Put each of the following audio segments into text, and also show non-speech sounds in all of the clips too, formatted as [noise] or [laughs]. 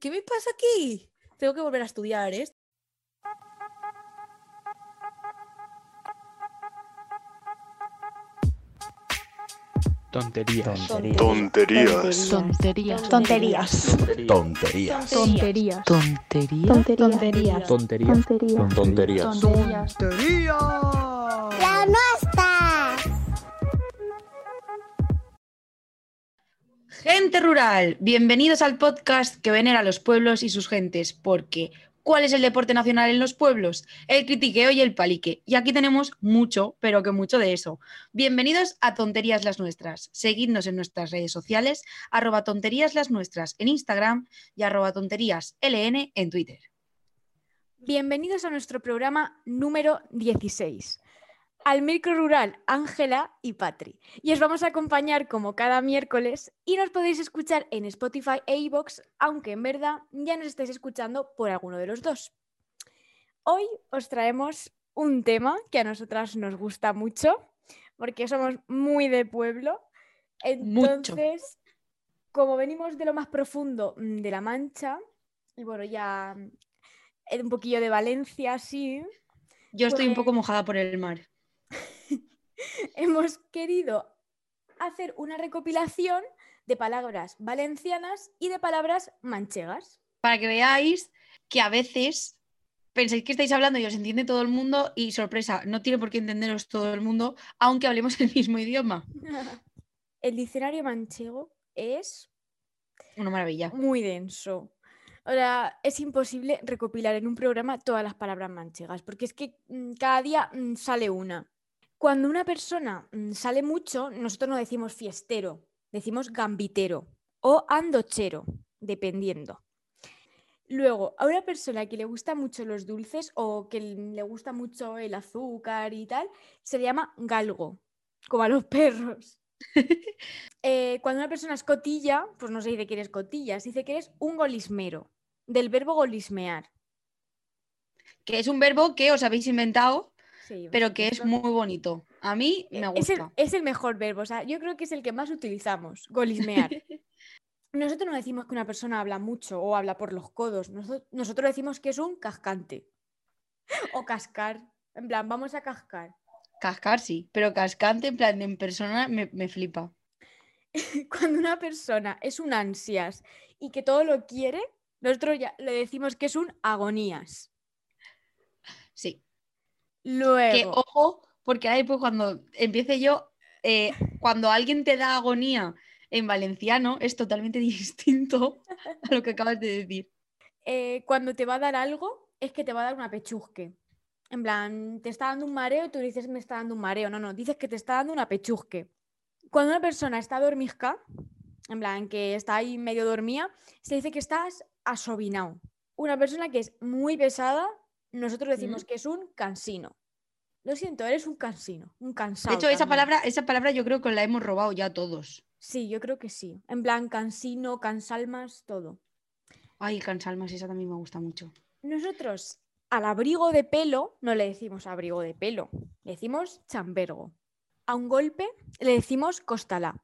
¿Qué me pasa aquí? Tengo que volver a estudiar, ¿eh? Tonterías. Tonterías. Tonterías. Tonterías. Tonterías. Tonterías. Tonterías. Tonterías. Tonterías. Tonterías. Tonterías. Las Gente rural, bienvenidos al podcast que venera a los pueblos y sus gentes, porque ¿cuál es el deporte nacional en los pueblos? El critiqueo y el palique. Y aquí tenemos mucho, pero que mucho de eso. Bienvenidos a Tonterías las Nuestras. Seguidnos en nuestras redes sociales, arroba tonterías las nuestras en Instagram y arroba tonterías LN en Twitter. Bienvenidos a nuestro programa número 16. Al micro rural Ángela y Patri. Y os vamos a acompañar como cada miércoles y nos podéis escuchar en Spotify e iVoox, aunque en verdad ya nos estáis escuchando por alguno de los dos. Hoy os traemos un tema que a nosotras nos gusta mucho, porque somos muy de pueblo. Mucho. Entonces, como venimos de lo más profundo mm, de La Mancha, y bueno, ya mm, un poquillo de Valencia, sí, Yo estoy un Pues- poco mojada por el mar. [laughs] hemos querido hacer una recopilación de palabras valencianas y de palabras manchegas. Para que veáis que a veces pensáis que estáis hablando y os entiende todo el mundo y sorpresa, no tiene por qué entenderos todo el mundo, aunque hablemos [laughs] el mismo idioma. [laughs] El diccionario manchego es Una maravilla. muy denso. Ahora, es imposible recopilar en un programa todas las palabras manchegas, porque es que mm, cada día mm, sale una. Cuando una persona mm, sale mucho, nosotros no decimos fiestero, decimos gambitero o andochero, dependiendo. Luego, a una persona que le gusta mucho los dulces o que le gusta mucho el azúcar y tal, se le llama galgo, como a los perros. [laughs] Eh, cuando una persona es cotilla, pues no se dice que eres cotilla, se dice que eres un golismero, del verbo golismear. Que es un verbo que os habéis inventado, Sí, pero que es muy bonito. A mí me Eh, es el, gusta. es el mejor verbo, o sea, yo creo que es el que más utilizamos, golismear. [laughs] Nosotros no decimos que una persona habla mucho o habla por los codos, noso- nosotros decimos que es un cascante [laughs] o cascar, en plan, vamos a cascar. Cascar sí, pero cascante en plan en persona me, me flipa. [laughs] Cuando una persona es un ansias y que todo lo quiere, nosotros ya le decimos que es un agonías. Sí. Que Luego, ojo, porque ahora después cuando empiece yo, eh, cuando alguien te da agonía en valenciano es totalmente [laughs] distinto a lo que acabas de decir. eh, cuando te va a dar algo, es que te va a dar una pechusque. En plan, te está dando un mareo y tú dices me está dando un mareo. No, no, dices que te está dando una pechusque. Cuando una persona está dormizca, en plan, que está ahí medio dormida, se dice que estás asobinado. Una persona que es muy pesada, nosotros decimos Mm. que es un cansino. Lo siento, eres un cansino, un De cansado. hecho, esa palabra, esa palabra yo creo que la hemos robado ya todos. Sí, yo creo que sí. En plan, cansino, cansalmas, todo. Ay, cansalmas, esa también me gusta mucho. Nosotros al abrigo de pelo no le decimos abrigo de pelo, le decimos chambergo. A un golpe le decimos costalá.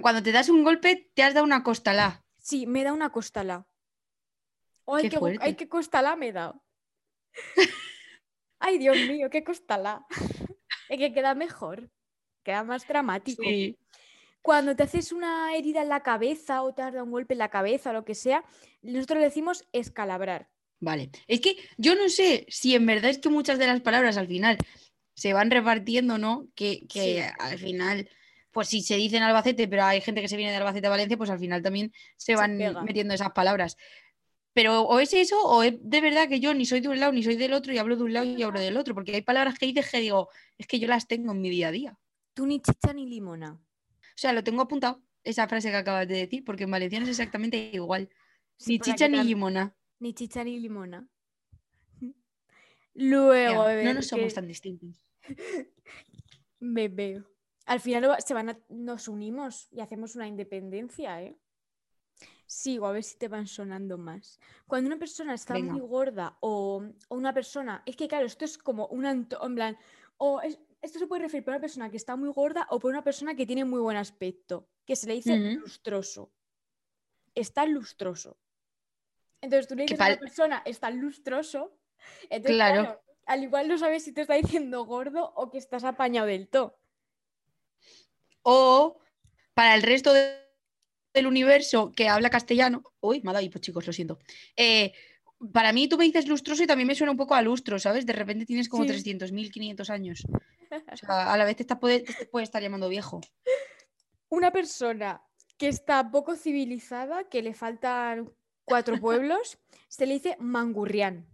Cuando te das un golpe, te has dado una costalá. Sí, me da una costalá. ¡Ay, Qué qué, gu- fuerte. ay, qué costalá me da! [laughs] ¡Ay, Dios mío, qué costalá! Es que queda mejor, queda más dramático. Sí. Cuando te haces una herida en la cabeza o te has dado un golpe en la cabeza o lo que sea, nosotros le decimos escalabrar. Vale. Es que yo no sé si en verdad es que muchas de las palabras al final se van repartiendo, ¿no? Que, que Sí. al final, pues si se dice en Albacete, pero hay gente que se viene de Albacete a Valencia, pues al final también se van metiendo esas palabras. Pero o es eso, o es de verdad que yo ni soy de un lado ni soy del otro y hablo de un lado y hablo del otro, porque hay palabras que dices que digo, es que yo las tengo en mi día a día. Tú ni chicha ni limona. O sea, lo tengo apuntado, esa frase que acabas de decir, porque en valenciano es exactamente igual. Sí, Ni chicha ni limona. Ni chicha ni limona. [laughs] Luego, ver, no nos somos que tan distintos. [laughs] me veo. Al final se van a- nos unimos y hacemos una independencia, ¿eh? Sigo, a ver si te van sonando más. Cuando una persona está Venga. muy gorda o, o una persona, es que claro, esto es como un en plan, o es- esto se puede referir por una persona que está muy gorda o por una persona que tiene muy buen aspecto, que se le dice lustroso. está lustroso. Entonces tú le dices a la pal- persona, está lustroso. Entonces, Claro. claro, al igual no sabes si te está diciendo gordo o que estás apañado del todo. O para el resto de- del universo que habla castellano. Uy, me ha dado hipo, chicos, lo siento. Eh, para mí tú me dices lustroso y también me suena un poco a lustro, ¿sabes? De repente tienes como Sí. 300.000, 500 años. O sea, [laughs] a la vez te, está- puede, te puede estar llamando viejo. Una persona que está poco civilizada, que le faltan cuatro pueblos, [laughs] se le dice mangurrián.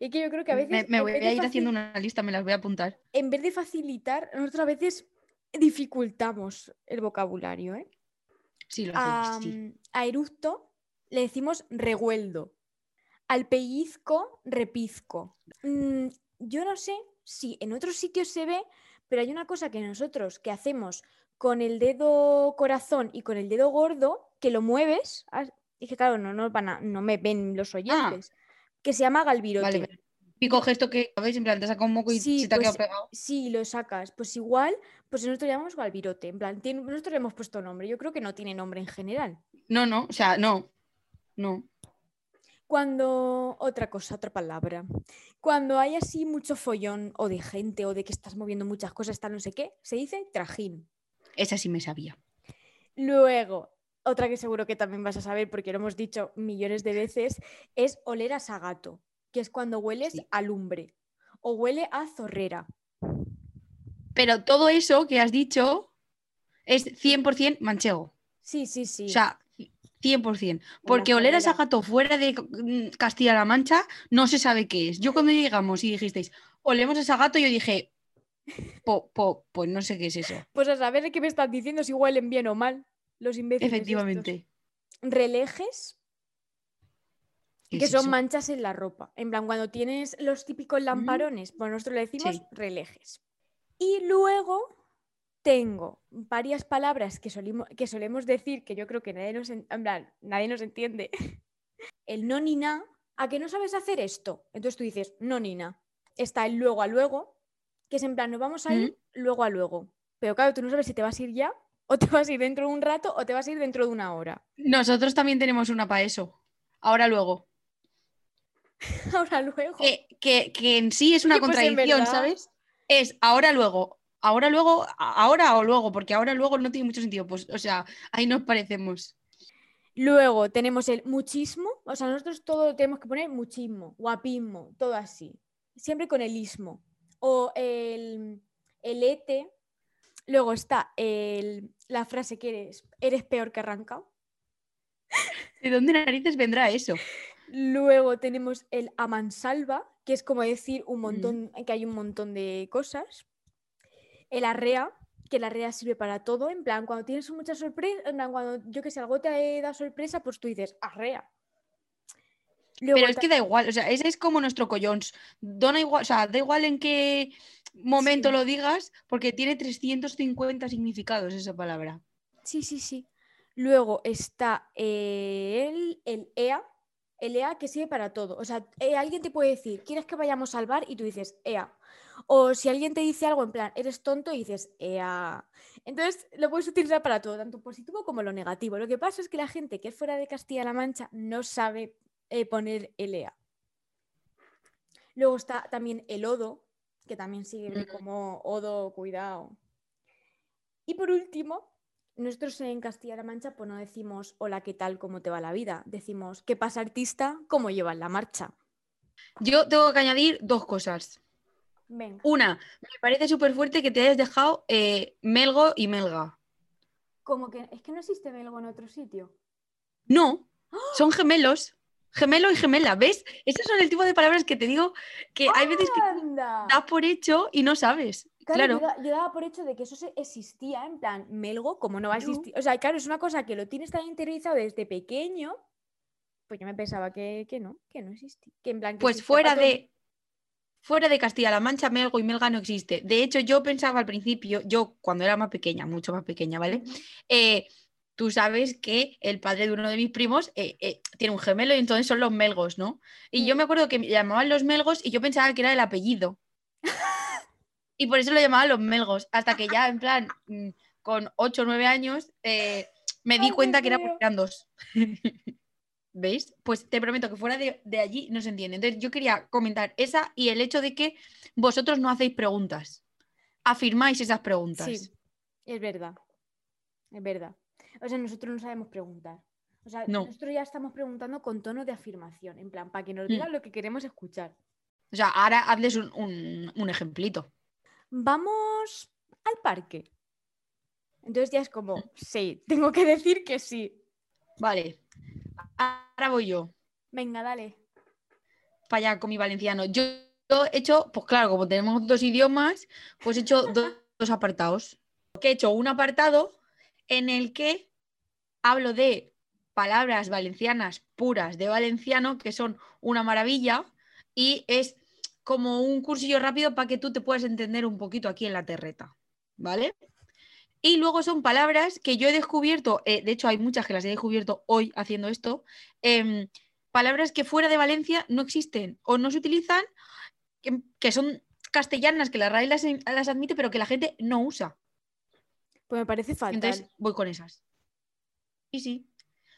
Y que yo creo que a veces. Me, voy a ir haciendo una lista, me las voy a apuntar. En vez de facilitar, nosotros a veces dificultamos el vocabulario. ¿eh? Sí, lo A, hacemos. sí. mm, a eructo le decimos regueldo. Al pellizco, repizco. Mm, yo no sé si en otros sitios se ve, pero hay una cosa que nosotros que hacemos con el dedo corazón y con el dedo gordo, que lo mueves, ah, que claro, no, nos van a- no me ven los oyentes, que se llama galvirote. Vale, vale. Pico gesto que, ¿sabes? En plan, te saca un moco y Sí, se te ha pues, quedado pegado. Sí, lo sacas. Pues igual, pues nosotros llamamos galvirote. En plan, tiene- nosotros le hemos puesto nombre. Yo creo que no tiene nombre en general. No, no, o sea, no. No. Cuando, otra cosa, otra palabra. Cuando hay así mucho follón o de gente o de que estás moviendo muchas cosas, tal no sé qué, se dice trajín. Esa sí me sabía. Luego, otra que seguro que también vas a saber porque lo hemos dicho millones de veces, es oler a sagato, que es cuando hueles Sí. a lumbre o huele a zorrera. Pero todo eso que has dicho es 100% manchego. Sí, sí, sí. O sea, 100%. Porque oler a zorrera. gato fuera de Castilla-La Mancha no se sabe qué es. Yo cuando llegamos y dijisteis, olemos a gato, yo dije, po, po, pues no sé qué es eso. Pues a saber qué me están diciendo si huelen bien o mal los imbéciles. estos. Efectivamente. Relejes, ¿Qué que es son manchas en la ropa. En plan, cuando tienes los típicos lamparones, pues nosotros le decimos Sí. relejes. Y luego tengo varias palabras que, solemos decir que yo creo que nadie nos, en, en plan, nadie nos entiende. [laughs] El no ni na, ¿a que no sabes hacer esto? Entonces tú dices no ni na. Está el luego a luego, que es en plan, nos vamos a ir luego a luego. Pero claro, tú no sabes si te vas a ir ya, o te vas a ir dentro de un rato, o te vas a ir dentro de una hora. Nosotros también tenemos una para eso. Ahora luego. [laughs] Ahora luego. Que, que- que en sí es una pues, contradicción. ¿sabes? Es ahora luego. Ahora luego, ahora o luego, porque ahora luego no tiene mucho sentido. Pues, o sea, ahí nos parecemos. Luego tenemos el muchismo, o sea, nosotros todo tenemos que poner muchismo, guapismo, todo así, siempre con el ismo. O el, el ete. Luego está el- la frase que eres, eres peor que arrancado. ¿De dónde narices vendrá eso? [laughs] Luego tenemos el amansalva, que es como decir un Mm. montón, que hay un montón de cosas. El arrea, que la arrea sirve para todo, en plan, cuando tienes mucha sorpresa, cuando yo que sé, algo te da sorpresa, pues tú dices arrea. Luego Pero es que da igual, o sea, ese es como nuestro collons. Dona igual, o sea, da igual en qué momento Sí. lo digas, porque tiene 350 significados esa palabra. Sí, sí, sí. Luego está el, el EA, EA que sirve para todo. O sea, eh, alguien te puede decir, ¿quieres que vayamos al bar? Y tú dices, EA. O si alguien te dice algo en plan, eres tonto, y dices, EA. Entonces lo puedes utilizar para todo, tanto positivo como lo negativo. Lo que pasa es que la gente que es fuera de Castilla-La Mancha no sabe eh, poner el EA. Luego está también el odo, que también sirve como odo, cuidado. Y por último, nosotros en Castilla-La Mancha pues no decimos hola, ¿qué tal? ¿Cómo te va la vida? Decimos, ¿qué pasa artista? ¿Cómo llevas la marcha? Yo tengo que añadir dos cosas. Venga. Una, me parece súper fuerte que te hayas dejado eh, Melgo y Melga. Como que es que no existe belgo en otro sitio. No, son gemelos. Gemelo y gemela, ¿ves? Esos son el tipo de palabras que te digo que hay veces que das por hecho y no sabes. Claro, Claro. Yo, da- yo daba por hecho de que eso existía, en plan, melgo, como no va a existir. O sea, claro, es una cosa que lo tienes tan interiorizado desde pequeño. Pues yo me pensaba que, que no, que no existía. Que en plan, que Pues fuera todo- de, fuera de Castilla-La Mancha, Melgo y Melga no existe. De hecho, yo pensaba al principio, yo cuando era más pequeña, mucho más pequeña, ¿vale? Eh, tú sabes que el padre de uno de mis primos eh, eh, tiene un gemelo y entonces son los Melgos, ¿no? Y yo me acuerdo que me llamaban los Melgos y yo pensaba que era el apellido. [laughs] Y por eso lo llamaban los Melgos. Hasta que ya, en plan, mm, con 8 o 9 años, eh, Me di cuenta que era porque eran dos. [laughs] ¿Veis? Pues te prometo que fuera de, de allí no se entiende. Entonces yo quería comentar esa y el hecho de que vosotros no hacéis preguntas. Afirmáis esas preguntas. Sí, es verdad. Es verdad. O sea, nosotros no sabemos preguntar. O sea, No. nosotros ya estamos preguntando con tono de afirmación, en plan, para que nos Mm. digan lo que queremos escuchar. O sea, ahora hazles un, un- un ejemplito. Vamos al parque. Entonces ya es como, sí, tengo que decir que sí. Vale. Ahora voy yo. Venga, dale. para allá con mi valenciano. Yo, he hecho, pues claro, como tenemos dos idiomas, pues he hecho [laughs] do- dos apartados. Que he hecho un apartado en el que hablo de palabras valencianas puras de valenciano, que son una maravilla, y es como un cursillo rápido para que tú te puedas entender un poquito aquí en la terreta, ¿vale? Y luego son palabras que yo he descubierto, eh, de hecho hay muchas que las he descubierto hoy haciendo esto, em, palabras que fuera de Valencia no existen o no se utilizan, que, que son castellanas, que la RAE las, las admite, pero que la gente no usa. Pues me parece fatal. Entonces voy con esas. Y sí,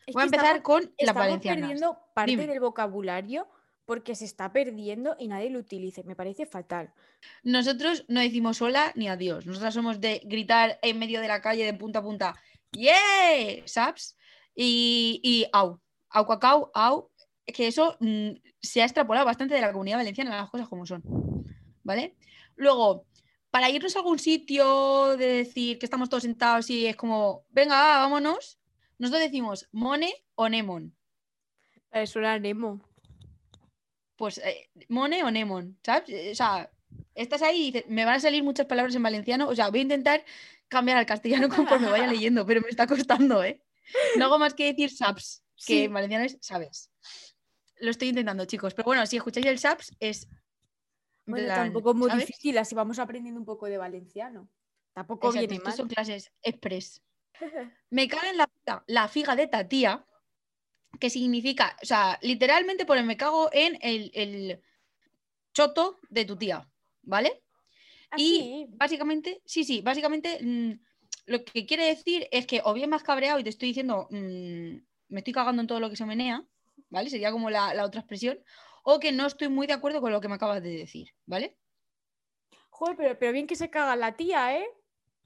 Es voy a empezar estamos- con las estamos valencianas. perdiendo parte Dime. del vocabulario porque se está perdiendo y nadie lo utiliza. Me parece fatal. Nosotros no decimos hola ni adiós. Nosotras somos de gritar en medio de la calle de punta a punta, ¡Yeah! ¿Sabes? Y, y au, au, cacao, au. Que eso mm, se ha extrapolado bastante de la comunidad valenciana, las cosas como son. ¿Vale? Luego, para irnos a algún sitio, de decir que estamos todos sentados y es como, venga, vámonos, nosotros decimos mone o nemon. Eh, Suena a Nemo. pues eh, Mone o Nemon, ¿sabes? Eh, O sea, estás ahí y dices, me van a salir muchas palabras en valenciano, o sea, voy a intentar cambiar al castellano [laughs] conforme vaya [laughs] leyendo, pero me está costando, ¿eh? No hago más que decir saps, que Sí. en valenciano es sabes. Lo estoy intentando, chicos, pero bueno, si escucháis el saps es... en Bueno, plan, tampoco muy ¿sabes? difícil, así vamos aprendiendo un poco de valenciano. Tampoco Exacto, viene mal. son clases express. Me cago en la, la figa de Tatía, que significa, o sea, literalmente pone me cago en el, el choto de tu tía, ¿vale? Y Así. básicamente, sí, sí, básicamente mm, lo que quiere decir es que o bien has cabreado y te estoy diciendo mm, me estoy cagando en todo lo que se menea, ¿vale? Sería como la, la otra expresión, o que no estoy muy de acuerdo con lo que me acabas de decir, ¿vale? Joder, pero, pero bien que se caga la tía, ¿eh?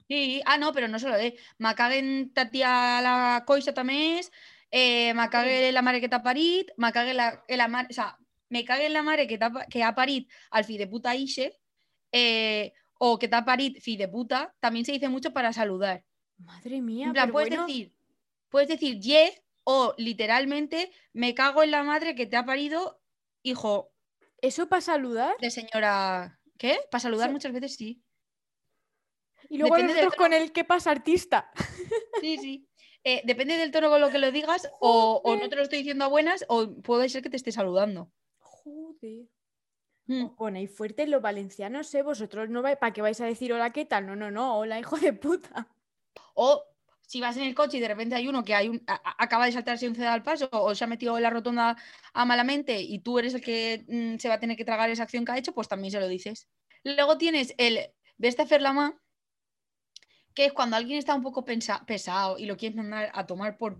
Sí, ah, no, però no solo de me caguen ta tia la coixa també és, eh, la mare que t'ha parit, me cague la, la mare, o sea, me cague en la mare que, que ha parit al fi de puta ixe, eh, o que t'ha parit fi de puta, también se dice mucho para saludar. Madre mía. En plan, pero puedes bueno, decir, puedes decir ye o literalmente me cago en la madre que te ha parido, hijo ¿Eso para saludar? de señora, ¿qué? Para saludar muchas veces sí. Y luego depende nosotros con el ¿qué pasa, artista? [laughs] Sí, sí. Eh, depende del tono con lo que lo digas, o, o no te lo estoy diciendo a buenas, o puede ser que te esté saludando. Joder. Mm. Ponéis fuertes los valencianos, ¿eh? Vosotros no vais, ¿para qué vais a decir hola, qué tal? No, no, no, hola, hijo de puta. O si vas en el coche y de repente hay uno que hay un, a- a- acaba de saltarse un ceda al paso o se ha metido en la rotonda a malamente y tú eres el que mm, se va a tener que tragar esa acción que ha hecho, pues también se lo dices. Luego tienes el veste a fer la mà, que es cuando alguien está un poco pesado y lo quieres mandar a tomar por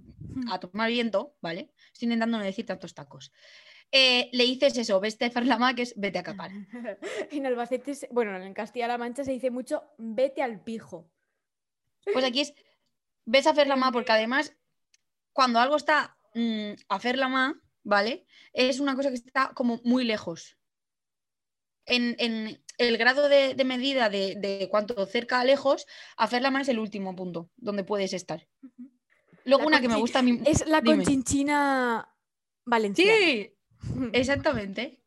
a tomar viento, ¿vale? Estoy intentando no decir tantos tacos. Eh, le dices eso, veste a la que es vete a capar. [laughs] en Albacete, bueno, en Castilla-La Mancha se dice mucho vete al pijo. Pues aquí es ves a fer la mà, porque además, cuando algo está mm, a fer la mà, ¿vale? Es una cosa que está como muy lejos. En, en el grado de, de medida de, de cuánto cerca a lejos, a fer la mà es el último punto donde puedes estar. Luego La una que me gusta a mí. Es la Dime. conchinchina valenciana. Sí, [laughs] exactamente.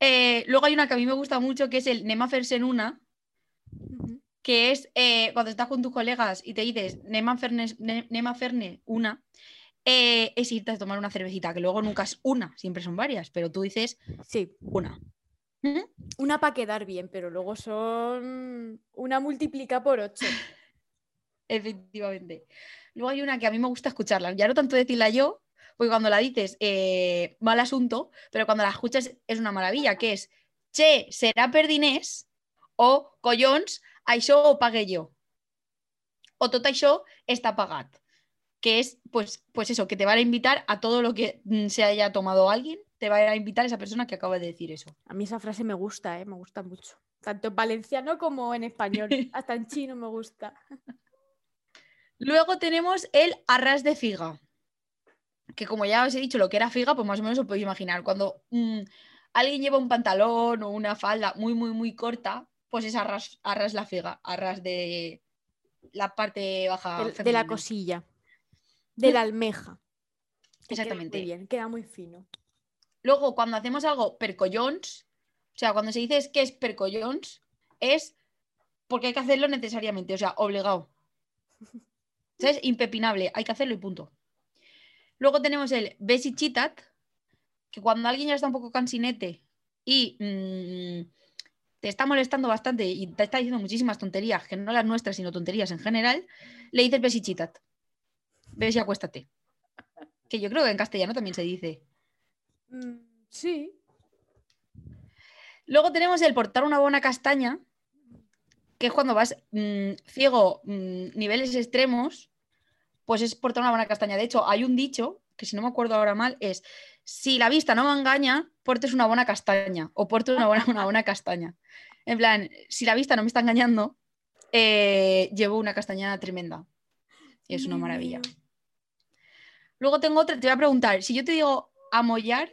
Eh, luego hay una que a mí me gusta mucho que es el Nema Fersen una, que es eh, cuando estás con tus colegas y te dices Nema Ferne, Ne- Nema Ferne una, eh, es irte a tomar una cervecita, que luego nunca es una, siempre son varias, pero tú dices Sí, una. ¿Mm? una para quedar bien, pero luego son una multiplica por ocho. [laughs] Efectivamente. Luego hay una que a mí me gusta escucharla, ya no tanto decirla yo, porque cuando la dices, eh, mal asunto, pero cuando la escuchas es una maravilla, que es, che, será perdinés o collons, això ho pagué yo. o tot això està pagat. Que es, pues, pues eso, que te van a invitar a todo lo que mm, se haya tomado alguien, te va a invitar esa persona que acaba de decir eso. A mí esa frase me gusta, ¿eh? me gusta mucho. Tanto en valenciano como en español. [laughs] Hasta en chino me gusta. Luego tenemos el arras de figa. Que como ya os he dicho lo que era figa, pues más o menos os podéis imaginar. Cuando mm, alguien lleva un pantalón o una falda muy, muy, muy corta, pues es arras, arras la figa, arras de la parte baja. De la cosilla. De la almeja. Que queda Exactamente. Muy bien, queda muy fino. Luego, cuando hacemos algo percollons, o sea, cuando se dice es que es percollons, es porque hay que hacerlo necesariamente, o sea, obligado. [laughs] Es impepinable, hay que hacerlo y punto. Luego tenemos el besichitat, que cuando alguien ya está un poco cansinete y mm, te está molestando bastante y te está diciendo muchísimas tonterías, que no las nuestras, sino tonterías en general, le dices besichitat. Ves y acuéstate. Que yo creo que en castellano también se dice. Mm, sí. Luego tenemos el portar una buena castaña, que es cuando vas mm, ciego, mm, niveles extremos, pues es portar una buena castaña. De hecho, hay un dicho, que si no me acuerdo ahora mal, es, si la vista no me engaña, portes una buena castaña o porte una buena, una buena castaña. En plan, si la vista no me está engañando, eh, llevo una castaña tremenda. Y es una maravilla. Luego tengo otra, te voy a preguntar, si yo te digo amollar,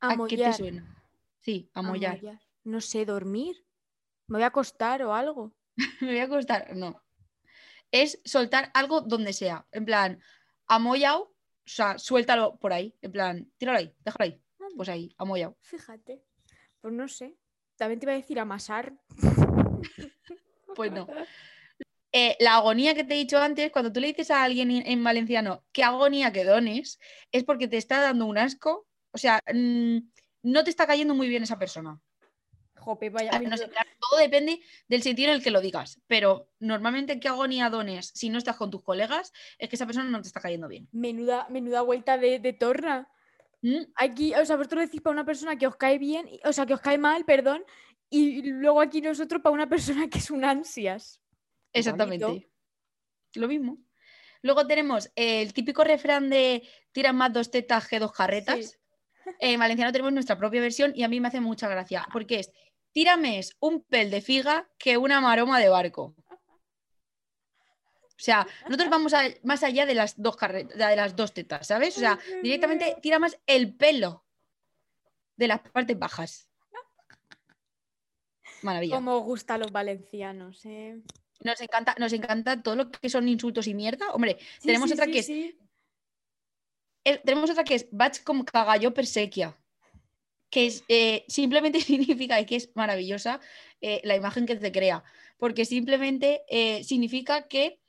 ¿a qué te suena? Sí, amollar. amollar. No sé, dormir. Me voy a acostar o algo. [laughs] Me voy a acostar. No. Es soltar algo donde sea. En plan, amollao, o sea, suéltalo por ahí. En plan, tíralo ahí, déjalo ahí. Pues ahí, amollao. Fíjate. Pues no sé. También te iba a decir amasar. Pues no. [laughs] Eh, la agonía que te he dicho antes, cuando tú le dices a alguien en, en valenciano qué agonía que dones, es porque te está dando un asco. O sea, mm, no te está cayendo muy bien esa persona. Jope, vaya. A no sé, claro, todo depende del sentido en el que lo digas, pero normalmente qué agonía dones si no estás con tus colegas es que esa persona no te está cayendo bien. Menuda, menuda vuelta de, de torna. ¿Mm? Aquí, o sea, vosotros decís para una persona que os cae bien, o sea, que os cae mal, perdón, y luego aquí nosotros para una persona que es un ansias. Exactamente. bonito. Lo mismo. Luego tenemos el típico refrán de tiran más dos tetas que dos carretas. Sí. En valenciano tenemos nuestra propia versión y a mí me hace mucha gracia porque es tírame es un pel de figa que una maroma de barco. O sea, nosotros vamos a- más allá de las dos carretas, de las dos tetas, ¿sabes? O sea, directamente tira más el pelo de las partes bajas. Maravilla. Como gusta a los valencianos, ¿eh? Nos encanta, nos encanta todo lo que son insultos y mierda. Hombre, Sí, tenemos sí, otra sí, que es. Eh, tenemos otra que es Bach com cagalló persequia, que es, eh, simplemente [laughs] significa y que es maravillosa eh, la imagen que te crea, porque simplemente eh, significa que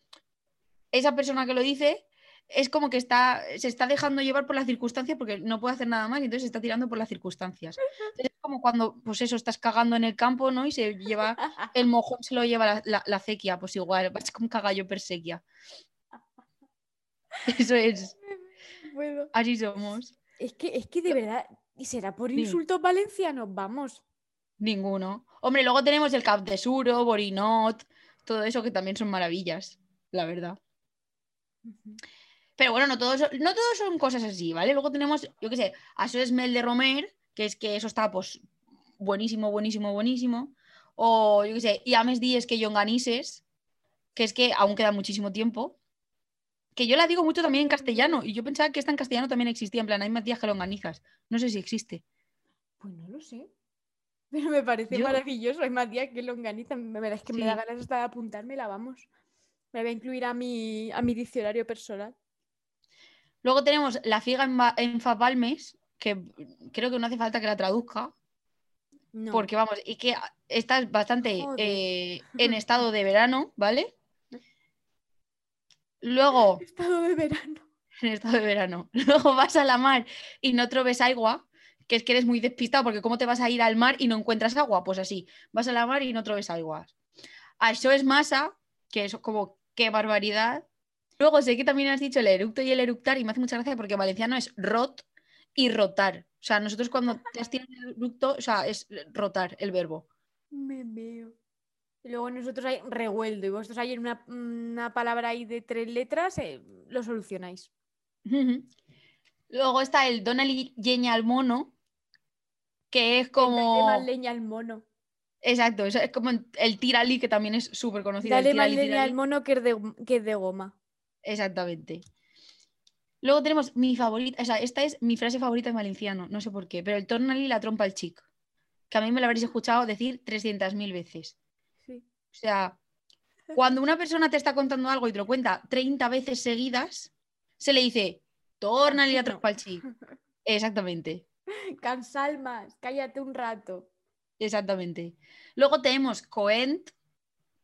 esa persona que lo dice es como que está, se está dejando llevar por las circunstancias porque no puede hacer nada más y entonces se está tirando por las circunstancias. Entonces, es como cuando, pues eso, estás cagando en el campo, ¿no? Y se lleva, [laughs] el mojón se lo lleva la, la, la acequia, pues igual, Bach com cagallo persequia. [laughs] Eso es, así somos. Es que, es que de verdad, ¿y será por insultos valencianos? Vamos. Ninguno. Hombre, luego tenemos el Cap de Suro, Borinot, todo eso que también son maravillas, la verdad. Pero bueno, no todos, son- no todos son cosas así, ¿vale? Luego tenemos, yo qué sé, Això es Mel de Romer, que es que eso está pues buenísimo, buenísimo, buenísimo. O yo qué sé, y Ames Díez que Yonganises, que es que aún queda muchísimo tiempo. Que yo la digo mucho también en castellano, y yo pensaba que esta en castellano también existía, en plan, hay más días que longanizas. No sé si existe. Pues no lo sé. [laughs] Pero me parece Yo- maravilloso. Hay más días que longaniza. Me verdad es que me da ganas hasta de apuntármela, vamos. Me voy a incluir a mi, a mi diccionario personal. Luego tenemos la figa en, Fapalmes, que creo que no hace falta que la traduzca, No. porque vamos, y que estás bastante eh, en estado de verano, ¿vale? [laughs] Luego, Estado de verano. en estado de verano, [laughs] luego vas a la mar y no trobes agua, que es que eres muy despistado, porque ¿cómo te vas a ir al mar y no encuentras agua? Pues así, vas a la mar y no trobes agua. Eso es masa, que es como, qué barbaridad. Luego sé que también has dicho el eructo y el eructar, y me hace mucha gracia porque en valenciano es rot y rotar. O sea, nosotros cuando te has tirado el eructo, o sea, es rotar el verbo. Me veo. Y luego nosotros hay revuelto y vosotros hay una, una palabra ahí de tres letras, eh, lo solucionáis. Luego está el Donald Yeña al mono, que es Dale como. más leña al mono. Exacto, es como el tirali, que también es súper conocido. el Dale más tirali, leña al mono que es de, que es de goma. Exactamente. Luego tenemos mi favorita, o sea, esta es mi frase favorita en valenciano, no sé por qué, pero el tornali la trompa al chic, que a mí me lo habréis escuchado decir 300.000 veces. Sí. O sea, cuando una persona te está contando algo y te lo cuenta 30 veces seguidas, se le dice, tórnale la trompa al chic. [laughs] Exactamente, Cansalmas, cállate un rato. exactamente. Luego tenemos coent,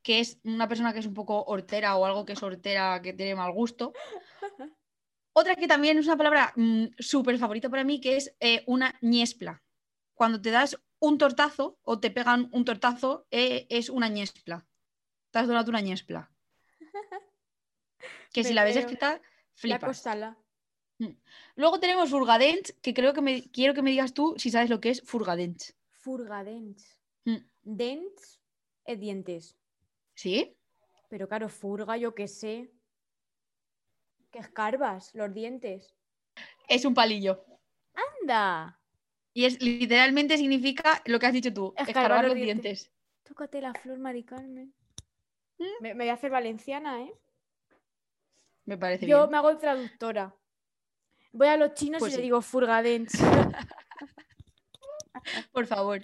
que es una persona que es un poco hortera o algo que es hortera, que tiene mal gusto. Otra que también es una palabra mm, súper favorita para mí, que es eh, una ñespla. Cuando te das un tortazo o te pegan un tortazo, eh, es una ñespla. Te has donado una ñespla. [laughs] Que si la ves escrita, La flipas. costala. Luego tenemos furgadents, que creo que me, quiero que me digas tú si sabes lo que es furgadents. Furgadents. Mm. Dents es dientes. ¿Sí? Pero claro, furga, yo qué sé. Que escarbas los dientes. Es un palillo. ¡Anda! Y es literalmente significa lo que has dicho tú, Escarbar escarbar los los dientes. dientes. Tócate la flor, Mari Carmen. Mm. Me, me voy a hacer valenciana, ¿eh? Me parece Yo bien. me hago traductora. Voy a los chinos Pues y sí. le digo furgadents. [laughs] Por favor.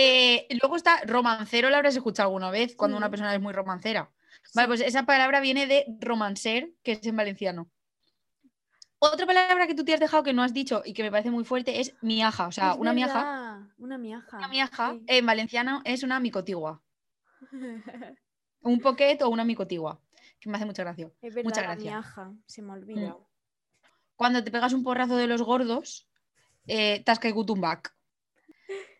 Eh, luego está romancero, ¿la habrás escuchado alguna vez? Cuando una persona es muy romancera. Vale, pues esa palabra viene de romancer, que es en valenciano. Otra palabra que tú te has dejado que no has dicho y que me parece muy fuerte es miaja. O sea, Es una miaja, Una miaja. una miaja sí. en valenciano es una micotigua. Un poquet o una micotigua. Que me hace mucha gracia. [laughs] es verdad, Muchas la gracias. miaja. Se me ha olvidado. Cuando te pegas un porrazo de los gordos, eh, tasca y gutumbac.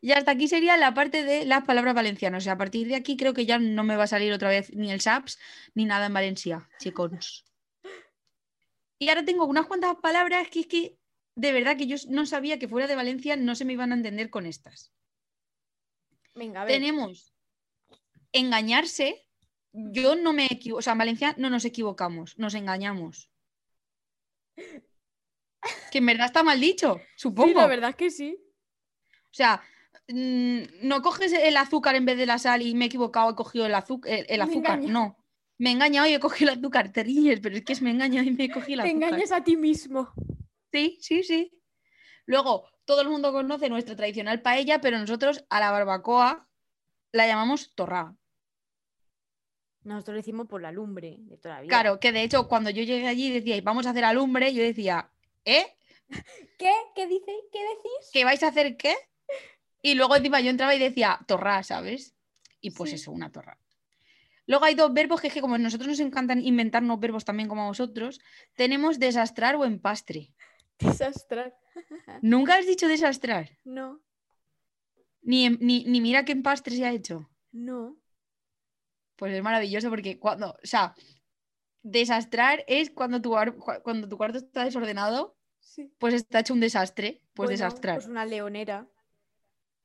Y hasta aquí sería la parte de las palabras valencianas. O sea, a partir de aquí creo que ya no me va a salir otra vez ni el SAPS ni nada en Valencia, chicos. Y ahora tengo unas cuantas palabras que es que de verdad que yo no sabía que fuera de Valencia no se me iban a entender con estas. Venga, a ver. Tenemos engañarse. Yo no me equivoco. O sea, en Valencia no nos equivocamos, nos engañamos. Que en verdad está mal dicho, supongo. Sí, la verdad es que sí. O sea, no coges el azúcar en vez de la sal y me he equivocado, he cogido el, azu- el, azúcar. No. Me he engañado y he cogido el azúcar. Te ríes, pero es que es me he engañado y me he cogido el Te azúcar. engañas a ti mismo. Sí, sí, sí. Luego, todo el mundo conoce nuestra tradicional paella, pero nosotros a la barbacoa la llamamos torrá. Nosotros lo decimos por la lumbre de toda la vida. Claro, que de hecho, cuando yo llegué allí y decía, vamos a hacer alumbre, yo decía, ¿eh? [laughs] ¿Qué? ¿Qué dice? ¿Qué decís? ¿Qué vais a hacer qué? Y luego encima yo entraba y decía, torrá, ¿sabes? Y pues Sí. eso, una torrá. Luego hay dos verbos que es que como a nosotros nos encantan inventarnos verbos también como a vosotros, tenemos desastrar o empastre. Desastrar. [laughs] ¿Nunca has dicho desastrar? No, Ni, em- ni, ni mira qué empastre se ha hecho. no. Pues es maravilloso porque cuando, o sea, desastrar es cuando tu, cuando tu cuarto está desordenado, Sí. pues está hecho un desastre, pues Bueno, desastrar. Pues una leonera.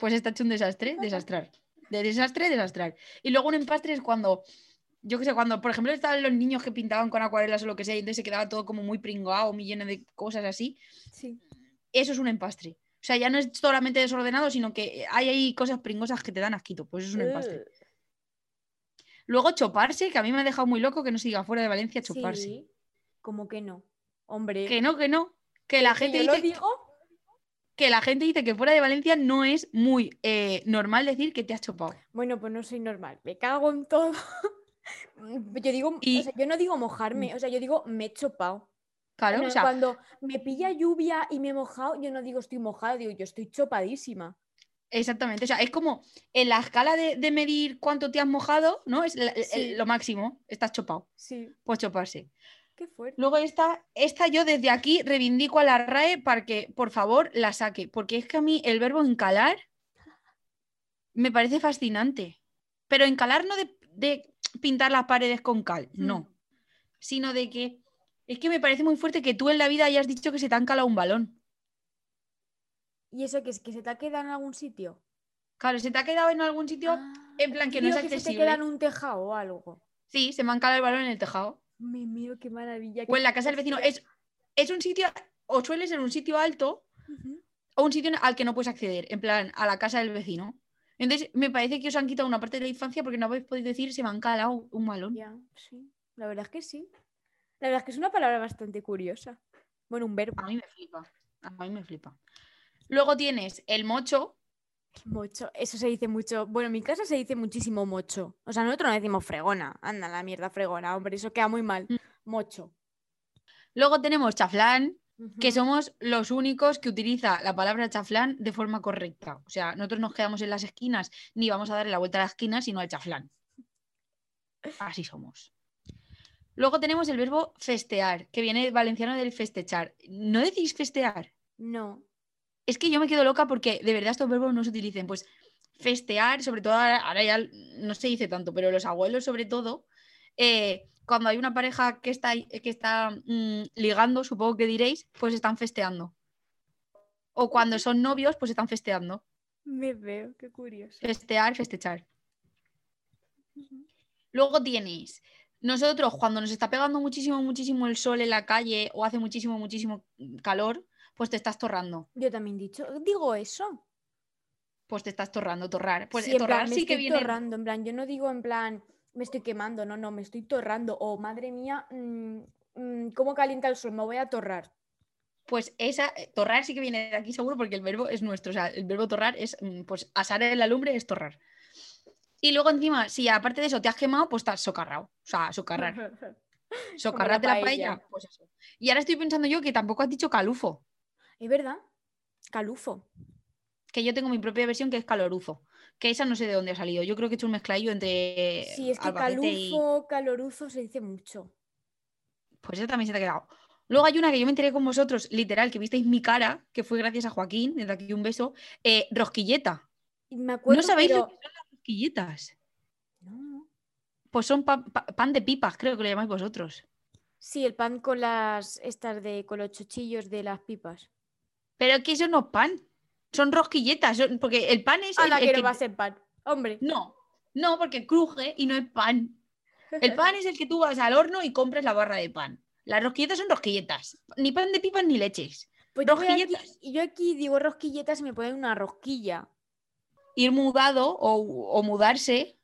Pues está hecho un desastre, desastrar. De desastre, desastrar. Y luego un empastre es cuando, yo qué sé, cuando, por ejemplo, estaban los niños que pintaban con acuarelas o lo que sea, y entonces se quedaba todo como muy pringado, muy lleno de cosas así. Sí. Eso es un empastre. O sea, ya no es solamente desordenado, sino que hay ahí cosas pringosas que te dan asquito. Pues eso es un empastre. Ugh. Luego choparse, que a mí me ha dejado muy loco que no se diga fuera de Valencia choparse. Sí. ¿Cómo que no? Hombre. Que no, que no. Que la gente yo lo dice digo. Que la gente dice que fuera de Valencia no es muy eh, normal decir que te has chopado. Bueno, pues no soy normal. Me cago en todo. [laughs] yo digo, Y- o sea, yo no digo mojarme, o sea, yo digo me he chopado. Claro, Bueno, o sea, cuando me pilla lluvia y me he mojado, yo no digo estoy mojada, digo yo estoy chopadísima. exactamente. O sea, es como en la escala de, de medir cuánto te has mojado, ¿no? Es la- el- Sí. lo máximo. Estás chopado. Sí, Pues choparse. Qué fuerte. Luego esta, esta yo desde aquí reivindico a la RAE para que, por favor, la saque. Porque es que a mí el verbo encalar me parece fascinante. Pero encalar no de, de pintar las paredes con cal, no. Hmm. Sino de que es que me parece muy fuerte que tú en la vida hayas dicho que se te ha encalado un balón. ¿Y eso que es que se te ha quedado en algún sitio? Claro, se te ha quedado en algún sitio Ah, En plan, que no es que se te accesible. queda en un tejado o algo. Sí, se me han calado el balón en el tejado. Me miro qué maravilla. O en la casa del vecino. Es, es un sitio, o suele ser un sitio alto, o un sitio al que no puedes acceder. En plan, a la casa del vecino. Entonces, me parece que os han quitado una parte de la infancia porque no habéis podido decir se me han calado un balón. Ya, sí. La verdad es que sí. La verdad es que es una palabra bastante curiosa. Bueno, un verbo. A mí me flipa. A mí me flipa. Luego tienes el mocho. Mocho. Eso se dice mucho. Bueno, en mi casa se dice muchísimo mocho. O sea, nosotros no decimos fregona. Anda, la mierda fregona, hombre. Eso queda muy mal. Mm. Mocho. Luego tenemos chaflán, que somos los únicos que utiliza la palabra chaflán de forma correcta. O sea, nosotros nos quedamos en las esquinas ni vamos a darle la vuelta a la esquina, sino al chaflán. Así somos. Luego tenemos el verbo festear, que viene valenciano del festechar. ¿No decís festear? No. Es que yo me quedo loca porque de verdad estos verbos no se utilicen. Pues festear, sobre todo ahora, ahora ya no se dice tanto, pero los abuelos sobre todo, eh, cuando hay una pareja que está, que está mm, ligando, supongo que diréis, pues están festeando. O cuando son novios, pues están festeando. Me veo, qué curioso. Festear, festechar. Luego tienes, nosotros cuando nos está pegando muchísimo, muchísimo el sol en la calle o hace muchísimo, muchísimo calor, pues te estás torrando. Yo también dicho, digo eso. Pues te estás torrando, torrar. Pues Sí, en torrar plan, me sí que viene. torrando, en plan, yo no digo en plan, me estoy quemando, no, no, me estoy torrando. O madre mía, mm, mm, ¿cómo calienta el sol? Me voy a torrar. Pues esa, eh, torrar sí que viene de aquí seguro porque el verbo es nuestro. O sea, el verbo torrar es, mm, pues, asar en la lumbre es torrar. Y luego encima, si aparte de eso te has quemado, pues estás socarrado. O sea, socarrar. [laughs] Socarrate la paella. paella. Pues eso. Y ahora estoy pensando yo que tampoco has dicho calufo. Es verdad. Calufo. Que yo tengo mi propia versión que es caloruzo. Que esa no sé de dónde ha salido. Yo creo que he hecho un mezcladillo entre. Sí, es que Albacete y- calufo, caloruzo se dice mucho. Pues esa también se te ha quedado. Luego hay una que yo me enteré con vosotros, literal, que visteis mi cara, que fue gracias a Joaquín, desde aquí un beso. eh, rosquilleta. Y me acuerdo, ¿No sabéis lo que son las rosquilletas? No. Pues son pa- pa- pan de pipas, creo que lo llamáis vosotros. Sí, el pan con las estas de con los chuchillos de las pipas. Pero que eso no es pan. Son rosquilletas. son- porque el pan es. A el- la el que no va a ser pan. Hombre. No, no, porque cruje y no es pan. El [laughs] pan es el que tú vas al horno y compras la barra de pan. Las rosquilletas son rosquilletas. Ni pan de pipas ni leches. Pues yo, voy aquí- Rosquilletas. yo aquí digo rosquilletas y me ponen una rosquilla. Ir mudado o, o mudarse,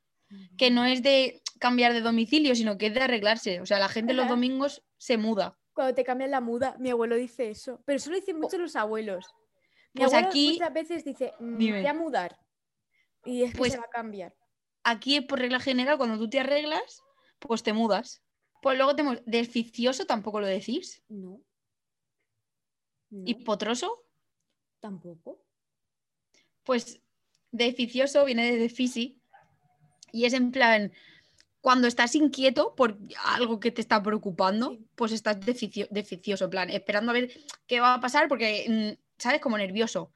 que no es de cambiar de domicilio, sino que es de arreglarse. O sea, la gente los domingos se muda. Cuando te cambian la muda, mi abuelo dice eso. Pero eso lo dicen mucho los abuelos. Mi Pues abuelo aquí- muchas veces dice, "Mm, voy a mudar. Y es que Pues- se va a cambiar. Aquí es por regla general, cuando tú te arreglas, pues te mudas. Pues luego tenemos desficioso, tampoco lo decís. No. No, Y potroso, tampoco. pues deficioso viene de defisi y es en plan, cuando estás inquieto por algo que te está preocupando, Sí. pues estás deficio- deficioso, en plan, esperando a ver qué va a pasar porque, mm, ¿sabes? Como nervioso.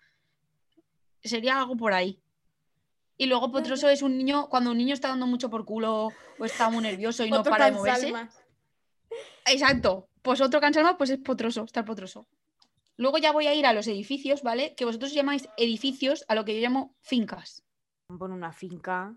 Sería algo por ahí. Y luego potroso es un niño, cuando un niño está dando mucho por culo o está muy nervioso y no para de moverse. cansalmas. Exacto. Pues otro cansalma, pues es potroso, estar potroso. Luego ya voy a ir a los edificios, ¿vale? Que vosotros llamáis edificios a lo que yo llamo fincas. Pon una finca.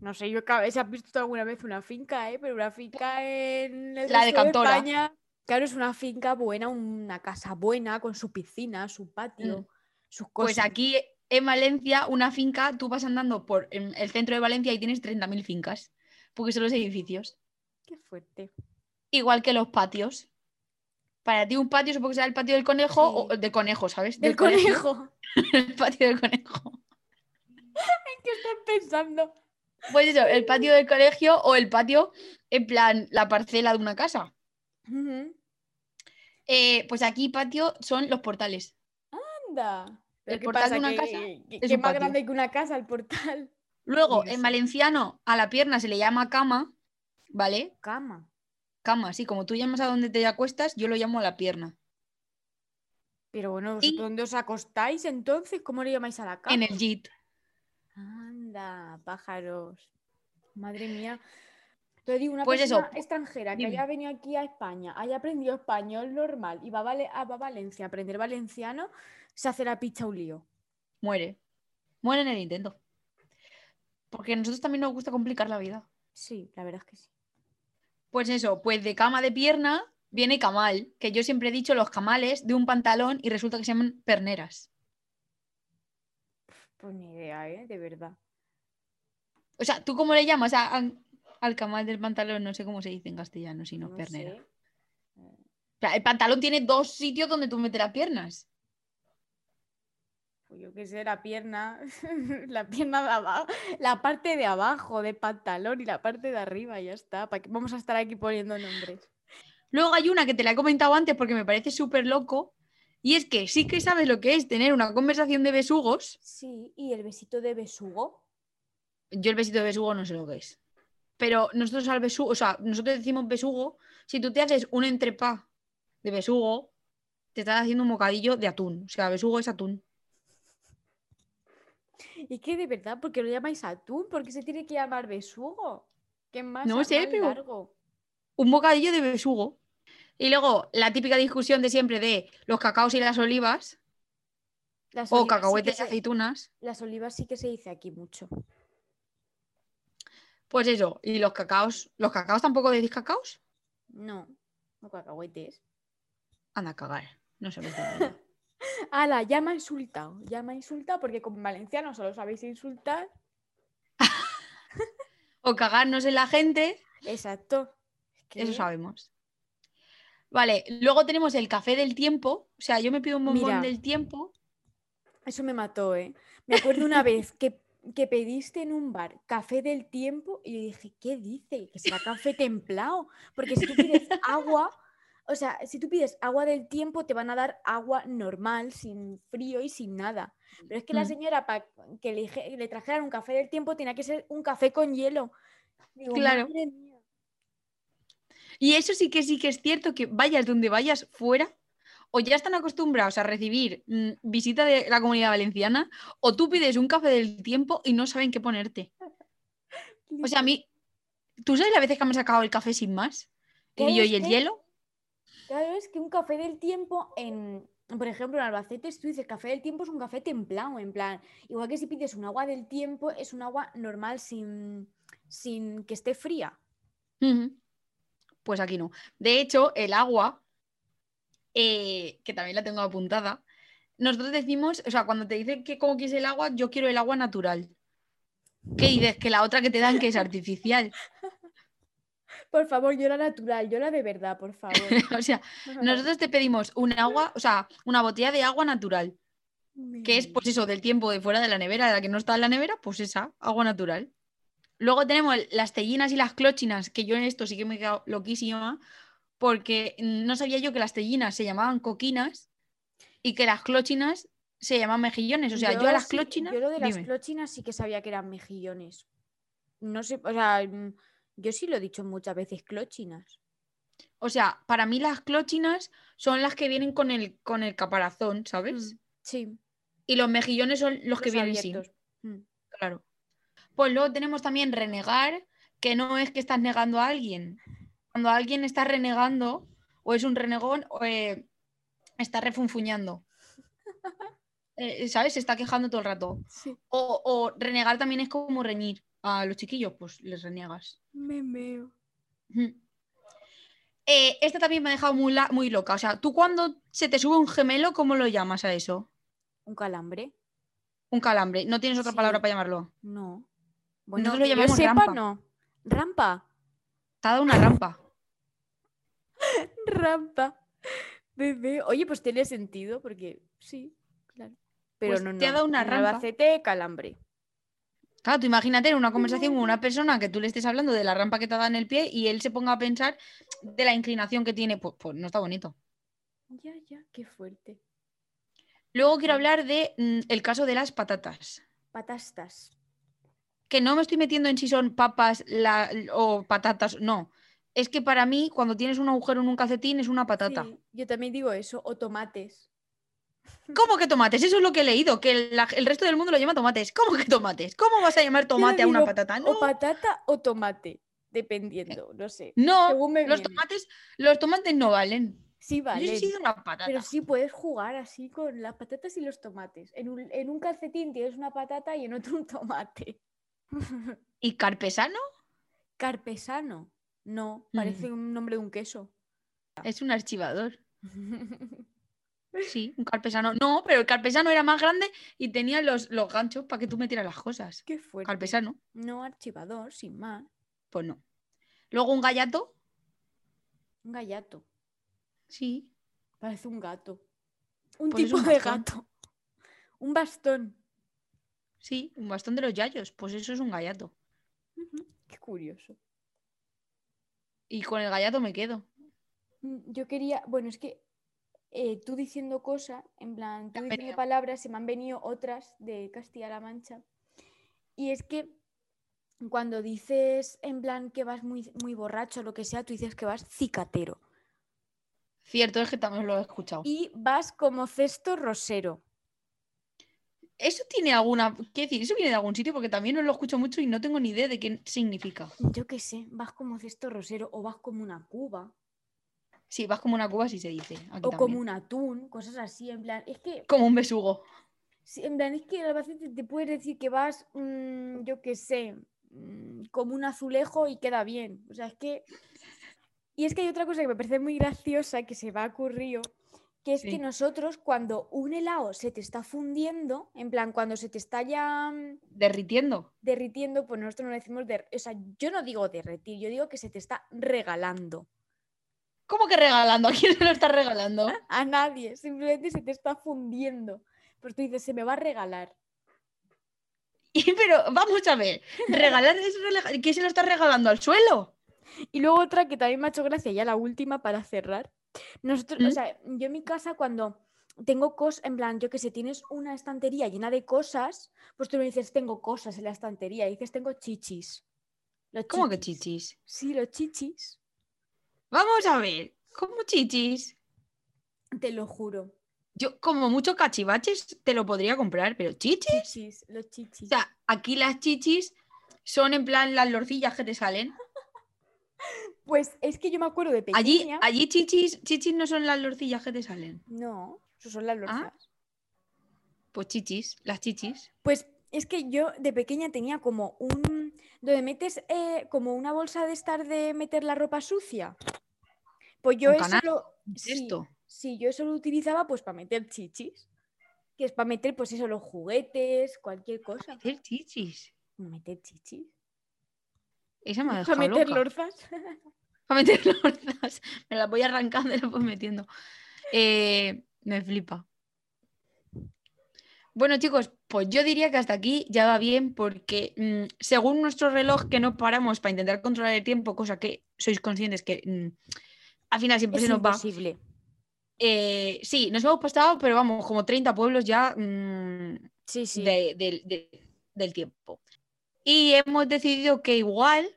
No sé, yo si has visto alguna vez una finca, ¿eh? Pero una finca en el La de Cantora. España. Claro, es una finca buena, una casa buena, con su piscina, su patio, Mm. sus Pues cosas. aquí en Valencia, una finca, tú vas andando por en el centro de Valencia y tienes 30.000 fincas, porque son los edificios. Qué fuerte. Igual que los patios. Para ti un patio supongo que será el patio del conejo Sí. o del conejo, ¿sabes? Del colegio. conejo. [laughs] el patio del conejo. [laughs] ¿Qué estás pensando? Pues eso, el patio del colegio o el patio, en plan, la parcela de una casa. Eh, pues aquí patio son los portales. Anda. ¿Pero El qué portal de una ¿Que- casa que- es un más patio. grande que una casa el portal? Luego, en valenciano, a la pierna se le llama cama, ¿vale? Cama. Cama, sí, como tú llamas a donde te acuestas, yo lo llamo a la pierna. Pero bueno, Y- ¿vosotros dónde os acostáis entonces? ¿Cómo le llamáis a la cama? En el JIT. Anda, pájaros. Madre mía. Te digo, una Pues eso, persona extranjera que dime. haya venido aquí a España, haya aprendido español normal y va a, Vale- a- va a Valencia a aprender valenciano, se hace la picha un lío. Muere. Muere en el intento. Porque a nosotros también nos gusta complicar la vida. Sí, la verdad es que sí. Pues eso, pues de cama de pierna viene camal, que yo siempre he dicho los camales de un pantalón y resulta que se llaman perneras. Pues ni idea, ¿eh? De verdad. O sea, ¿tú cómo le llamas a- a- al camal del pantalón? No sé cómo se dice en castellano, si no, No pernera. sé. O sea, el pantalón tiene dos sitios donde tú metes las piernas. Pues yo qué sé, la pierna, [laughs] la pierna de abajo, la parte de abajo del pantalón y la parte de arriba, ya está. ¿Para qué vamos a estar aquí poniendo nombres? Luego hay una que te la he comentado antes porque me parece súper loco. Y es que sí que sabes lo que es tener una conversación de besugos. Sí, y el besito de besugo. Yo el besito de besugo no sé lo que es. Pero nosotros al besugo, o sea, nosotros decimos besugo. Si tú te haces un entrepá de besugo, te estás haciendo un bocadillo de atún. O sea, besugo es atún. ¿Y qué de verdad? ¿Por qué lo llamáis atún? ¿Por qué se tiene que llamar besugo? ¿Qué más? No sé, pero- largo? Un bocadillo de besugo. Y luego la típica discusión de siempre de los cacaos y las olivas, Las o olivas sí que cacahuetes y se- aceitunas. Las olivas sí que se dice aquí mucho. Pues eso, y los cacaos. ¿Los cacaos tampoco decís cacaos? No, no cacahuetes. Anda a cagar. No te [laughs] digo. Ala, ya me ha insultado. Ya me ha insultado porque como valenciano solo sabéis insultar. [laughs] O cagarnos en la gente. Exacto. Es que- Eso sabemos. Vale, luego tenemos el café del tiempo. O sea, yo me pido un bombón Mira. del tiempo. Eso me mató, ¿eh? Me acuerdo una vez que, que pediste en un bar café del tiempo y yo dije, ¿qué dice? Que será café templado. Porque si tú pides agua, o sea, si tú pides agua del tiempo, te van a dar agua normal, sin frío y sin nada. Pero es que la Mm. señora, para que le, le trajeran un café del tiempo, tenía que ser un café con hielo. Digo, Claro. "Madre mía". Y eso sí que sí que es cierto que vayas donde vayas fuera, o ya están acostumbrados a recibir mm, visita de la comunidad valenciana, o tú pides un café del tiempo y no saben qué ponerte. [laughs] O sea, a mí, ¿tú sabes las veces que me han sacado el café sin más? Y yo, ¿y el que- hielo? Claro, es que un café del tiempo en, por ejemplo, en Albacete, si tú dices café del tiempo es un café templado, en plan, igual que si pides un agua del tiempo es un agua normal sin, sin que esté fría. Pues aquí no. De hecho, el agua, eh, que también la tengo apuntada, nosotros decimos, o sea, cuando te dicen que cómo quieres el agua, yo quiero el agua natural. ¿Qué dices? Que la otra que te dan que es artificial. [laughs] Por favor, yo la natural, yo la de verdad, por favor. [laughs] o sea, nosotros te pedimos un agua, o sea, una botella de agua natural, que es pues eso, del tiempo de fuera de la nevera, de la que no está en la nevera, pues esa, agua natural. Luego tenemos las tellinas y las clochinas, que yo en esto sí que me he quedado loquísima, porque no sabía yo que las tellinas se llamaban coquinas y que las clochinas se llaman mejillones. O sea, yo, a las sí- clochinas. Yo lo de las dime. clochinas sí que sabía que eran mejillones. No sé, o sea, mm, yo sí lo he dicho muchas veces, clochinas. O sea, para mí las clochinas son las que vienen con el, con el caparazón, ¿sabes? Mm, Sí, Y los mejillones son los, que vienen sin. Mm. Claro. Pues luego tenemos también renegar, que no es que estás negando a alguien. Cuando alguien está renegando, o es un renegón, o eh, está refunfuñando. [laughs] Eh, ¿Sabes? Se está quejando todo el rato. Sí. O, o renegar también es como reñir a los chiquillos, pues les reniegas. Me meo. Eh, esta también me ha dejado muy, la- muy loca. O sea, tú cuando se te sube un gemelo, ¿cómo lo llamas a eso? ¿Un calambre? Un calambre. ¿No tienes otra Sí. palabra para llamarlo? No. Bueno, Nosotros lo llamamos sepa, rampa. no. Rampa. Te ha dado una rampa. [laughs] Rampa. Bebé. Oye, pues tiene sentido, porque sí, claro. Pero Pues no, te ha dado una rampa. Albacete, calambre. Claro, tú imagínate en una conversación con una persona que tú le estés hablando de la rampa que te da en el pie y él se ponga a pensar de la inclinación que tiene. Pues, pues no está bonito. Ya, ya, qué fuerte. Luego quiero hablar de mm, el caso de las patatas. Patastas. Que no me estoy metiendo en si son papas la- o patatas, no. Es que para mí, cuando tienes un agujero en un calcetín, es una patata. Sí, yo también digo eso, o tomates. [laughs] ¿Cómo que tomates? Eso es lo que he leído, que el, resto del mundo lo llama tomates. ¿Cómo que tomates? ¿Cómo vas a llamar Yo tomate a una patata? No, O patata o tomate, dependiendo, no sé. no según me los tomates, los tomates no valen. Sí, Yo vale. he sido una patata. Pero sí puedes jugar así con las patatas y los tomates. En un, en un calcetín tienes una patata y en otro un tomate. [laughs] ¿Y carpesano? Carpesano. No, parece un nombre de un queso. Es un archivador. [laughs] Sí, un carpesano. No, pero el carpesano era más grande y tenía los, los ganchos para que tú metieras las cosas. Qué fuerte. Carpesano, No archivador, sin más. pues no. Luego un gallato, Un gallato. sí. Parece un gato. Un Pues es tipo un de gato. Un bastón. Sí, un bastón de los yayos, pues eso es un gallato. Qué curioso. Y con el gallato me quedo. Mm, Yo quería, bueno, es que eh, tú diciendo cosas, en plan, tú diciendo venido. palabras, se me han venido otras de Castilla-La Mancha. Y es que cuando dices en plan que vas muy, muy borracho o lo que sea, tú dices que vas cicatero. Cierto, es que también lo he escuchado. Y vas como cesto rosero. ¿Eso tiene alguna. ¿Qué decir? ¿Eso viene de algún sitio? Porque también no lo escucho mucho y no tengo ni idea de qué significa. Yo qué sé, vas como cesto rosero o vas como una cuba Sí, vas como una cuba, si se dice. Aquí o como un atún, cosas así, en plan, es que Como un besugo. Sí, en plan, es que a veces te, puedes decir que vas, mm, yo qué sé, mm, como un azulejo y queda bien. O sea, es que. Y es que hay otra cosa que me parece muy graciosa que se me ha ocurrido, que es Sí. que nosotros cuando un helado se te está fundiendo, en plan, cuando se te está ya mm, Derritiendo. derritiendo, pues nosotros no decimos, der- o sea, yo no digo derretir, yo digo que se te está regalando. ¿Cómo que regalando? ¿A [laughs] quién se lo estás regalando? [laughs] A nadie, simplemente se te está fundiendo. Pues tú dices, se me va a regalar. [laughs] Y, pero vamos a ver, regalar es ¿Qué se lo estás regalando al suelo? Y luego otra que también me ha hecho gracia, ya la última para cerrar. Nosotros, o ¿Mm? sea, yo en mi casa cuando tengo cosas, en plan, yo que sé, tienes una estantería llena de cosas, pues tú me dices, tengo cosas en la estantería, y dices, tengo chichis. Los ¿Cómo que chichis? Sí, los chichis, Vamos a ver, ¿cómo chichis? te lo juro. Yo, como muchos cachivaches, te lo podría comprar, pero chichis. Chichis, los O chichis. sea, aquí las chichis son en plan las lorcillas que te salen. Pues es que yo me acuerdo de pequeña. Allí, allí chichis, chichis no son las lorcillas que te salen. No, eso son las lorzas. Pues chichis, las chichis. Pues es que yo de pequeña tenía como un. donde metes eh, como una bolsa de estar de meter la ropa sucia. Pues yo eso lo. Sí, Esto. sí, yo eso lo utilizaba pues para meter chichis. Que es para meter, pues eso, los juguetes, cualquier cosa. Meter chichis. Meter chichis. Esa me ha [laughs] Para dejado meter loca. lorzas. [laughs] Para meter lorzas. Me las voy arrancando y las voy metiendo. Eh, me flipa. Bueno, chicos, pues yo diría que hasta aquí ya va bien porque mm, según nuestro reloj que no paramos para intentar controlar el tiempo, cosa que sois conscientes que mm, al final siempre es se nos va. Eh, sí, nos hemos pasado, pero vamos, como 30 pueblos ya mm, Sí, sí. de- del- de- del tiempo. Y hemos decidido que igual,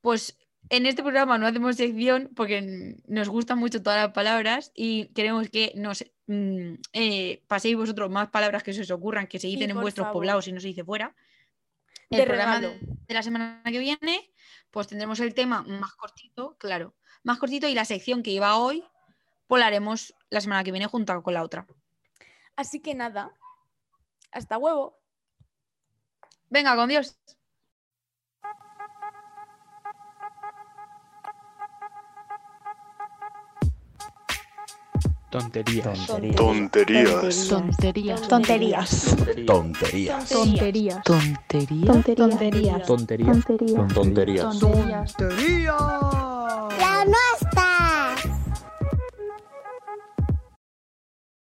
pues en este programa no hacemos sección porque nos gustan mucho todas las palabras y queremos que nos mm, eh, paséis vosotros más palabras que se os ocurran, que se dicen en vuestros favor. poblados y no se dice fuera. El De programa regalo. de, de la semana que viene, pues tendremos el tema más cortito, claro, más cortito y la sección que iba hoy, pues la haremos la semana que viene junto con la otra. Así que nada. Hasta huevo. Venga, con Dios. Tonterías. Tonterías. Tonterías. Tonterías. Tonterías. Tonterías. Tonterías. Tonterías. Tonterías. Tonterías. Tonterías. La nuestra.